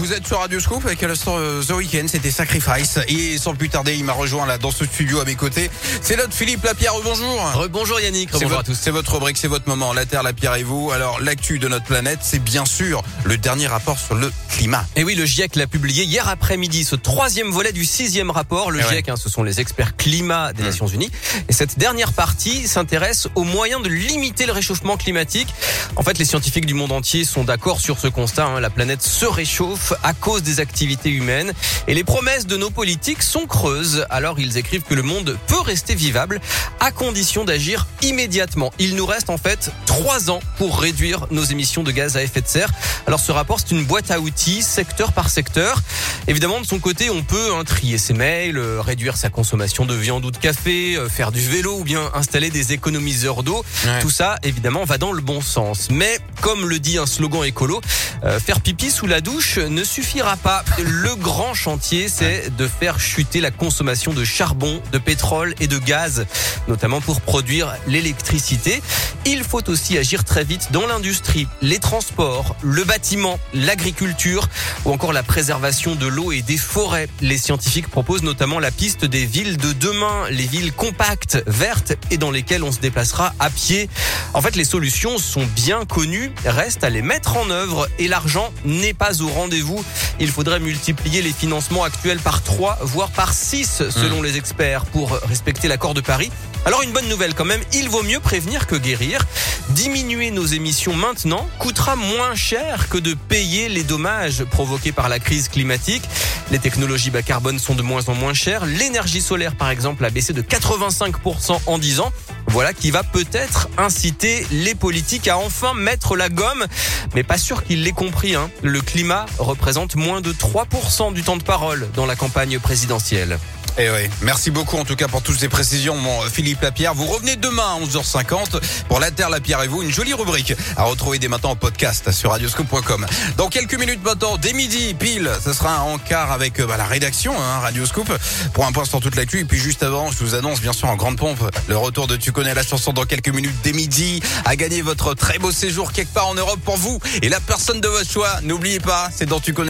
vous êtes sur Radio Scoop avec l'instant euh, The Weeknd, c'était Sacrifice. Et sans plus tarder, il m'a rejoint là dans ce studio à mes côtés. C'est notre Philippe Lapierre, bonjour. Bonjour Yannick, C'est bonjour à votre, tous. c'est votre rubrique, c'est votre moment. La Terre, la Pierre et vous. Alors, l'actu de notre planète, c'est bien sûr le dernier rapport sur le climat. Et oui, le GIEC l'a publié hier après-midi, ce troisième volet du sixième rapport. Le Eh ouais. GIEC, hein, ce sont les experts climat des Hmm. Nations Unies. Et cette dernière partie s'intéresse aux moyens de limiter le réchauffement climatique. En fait, les scientifiques du monde entier sont d'accord sur ce constat. hein. La planète se réchauffe à cause des activités humaines. Et les promesses de nos politiques sont creuses. Alors, ils écrivent que le monde peut rester vivable à condition d'agir immédiatement. Il nous reste en fait trois ans pour réduire nos émissions de gaz à effet de serre. Alors ce rapport, c'est une boîte à outils, secteur par secteur. Évidemment, de son côté, on peut hein, trier ses mails, euh, réduire sa consommation de viande ou de café, euh, faire du vélo ou bien installer des économiseurs d'eau. Ouais. Tout ça, évidemment, va dans le bon sens. Mais comme le dit un slogan écolo, euh, faire pipi sous la douche ne suffira pas. Le grand chantier, c'est de faire chuter la consommation de charbon, de pétrole et de gaz, notamment pour produire l'électricité. Il faut aussi agir très vite dans l'industrie, les transports, le bâtiment, l'agriculture ou encore la préservation de l'eau et des forêts. Les scientifiques proposent notamment la piste des villes de demain, les villes compactes, vertes et dans lesquelles on se déplacera à pied. En fait, les solutions sont bien connues, reste à les mettre en œuvre et l'argent n'est pas au rendez-vous. Il faudrait multiplier les financements actuels par 3, voire par 6 selon les experts pour respecter l'accord de Paris. Alors une bonne nouvelle quand même, il vaut mieux prévenir que guérir. Diminuer nos émissions maintenant coûtera moins cher que de payer les dommages provoqués par la crise climatique. Les technologies bas carbone sont de moins en moins chères. L'énergie solaire par exemple a baissé de 85% en 10 ans. Voilà qui va peut-être inciter les politiques à enfin mettre la gomme, mais pas sûr qu'ils l'aient compris. Hein. Le climat représente moins de 3% du temps de parole dans la campagne présidentielle. Et oui, merci beaucoup en tout cas pour toutes ces précisions, mon Philippe Lapierre. Vous revenez demain à 11h50 pour La Terre, la Pierre et vous. Une jolie rubrique à retrouver dès maintenant en podcast sur radioscoop.com. Dans quelques minutes maintenant, dès midi pile, ce sera un encart avec euh, bah, la rédaction, hein, Radioscoop, pour un point sur toute l'actu. Et puis juste avant, je vous annonce bien sûr en grande pompe le retour de Tu connais la chanson dans quelques minutes dès midi à gagner votre très beau séjour quelque part en Europe pour vous et la personne de votre choix. N'oubliez pas, c'est dans Tu connais